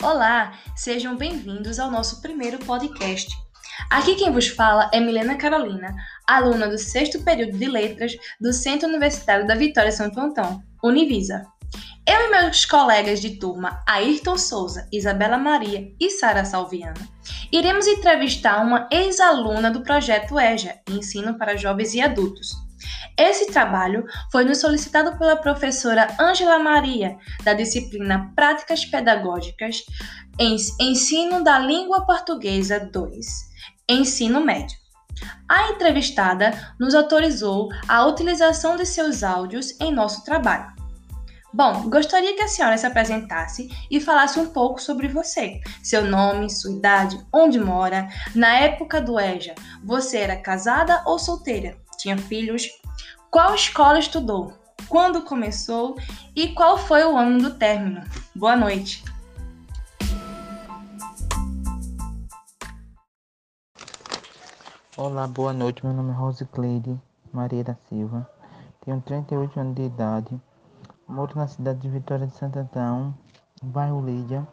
Olá, sejam bem-vindos ao nosso primeiro podcast. Aqui quem vos fala é Milena Carolina, aluna do sexto período de Letras do Centro Universitário da Vitória Santo Antão, Univisa. Eu e meus colegas de turma, Ayrton Souza, Isabela Maria e Sara Salviano, iremos entrevistar uma ex-aluna do projeto EJA, Ensino para Jovens e Adultos. Esse trabalho foi nos solicitado pela professora Ângela Maria, da disciplina Práticas Pedagógicas em Ensino da Língua Portuguesa 2, Ensino Médio. A entrevistada nos autorizou a utilização de seus áudios em nosso trabalho. Bom, gostaria que a senhora se apresentasse e falasse um pouco sobre você, seu nome, sua idade, onde mora. Na época do EJA, você era casada ou solteira? Tinha filhos? Qual escola estudou? Quando começou? E qual foi o ano do término? Boa noite! Olá, boa noite. Meu nome é Rose Cleide Maria da Silva. Tenho 38 anos de idade Moro na cidade de Vitória de Santo Antão, bairro Lídia,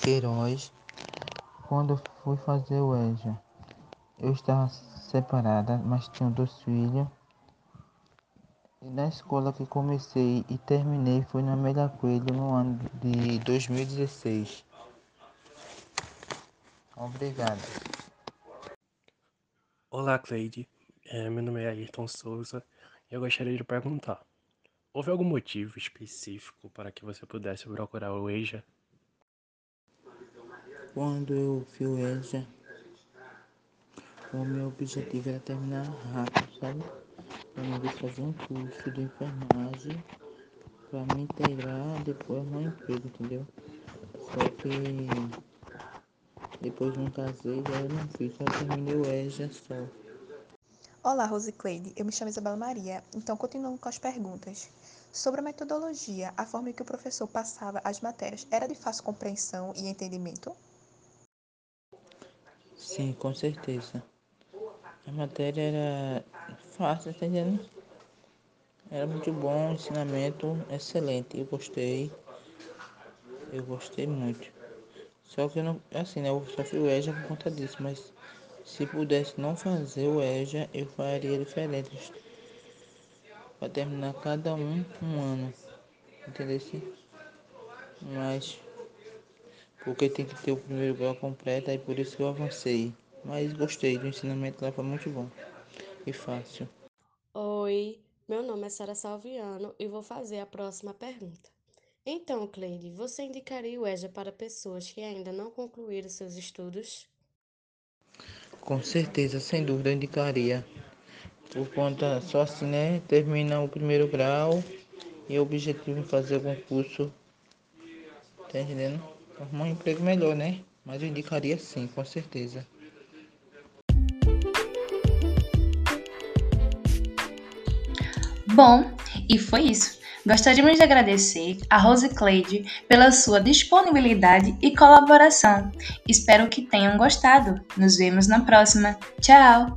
Queiroz. Quando fui fazer o EJA, eu estava separada, mas tinha dois filhos. E na escola que comecei e terminei foi na Amélia Coelho no ano de 2016. Obrigado. Olá, Cleide. É, meu nome é Ayrton Souza e eu gostaria de perguntar. Houve algum motivo específico para que você pudesse procurar o EJA? Quando eu vi o EJA, o meu objetivo era terminar rápido, sabe? Eu não fazer um curso de enfermagem para me integrar depois no emprego, entendeu? Só que depois não casei, já eu não fiz, só terminei o EJA só. Olá, Rosicleide. Eu me chamo Isabela Maria. Então, continuando com as perguntas. Sobre a metodologia, a forma em que o professor passava as matérias era de fácil compreensão e entendimento? Sim, com certeza. A matéria era fácil, tá entendendo? Era muito bom, ensinamento excelente. Eu gostei. Eu gostei muito. Só que eu não. Assim, né? Eu só o EJA por conta disso, mas se pudesse não fazer o EJA, eu faria diferente. Para terminar cada um um ano. Entendeu? Mas porque tem que ter o primeiro grau completo, aí por isso eu avancei. Mas gostei do ensinamento lá, foi muito bom e fácil. Oi, meu nome é Sara Salviano e vou fazer a próxima pergunta. Então, Cleide, você indicaria o EJA para pessoas que ainda não concluíram seus estudos? Com certeza, sem dúvida, eu indicaria. Por conta, só assim, né? Termina o primeiro grau e o objetivo é fazer algum curso. Tá entendendo? Arrumar um emprego melhor, né? Mas eu indicaria sim, com certeza. Bom, e foi isso. Gostaríamos de agradecer a Rose Cleide pela sua disponibilidade e colaboração. Espero que tenham gostado. Nos vemos na próxima. Tchau!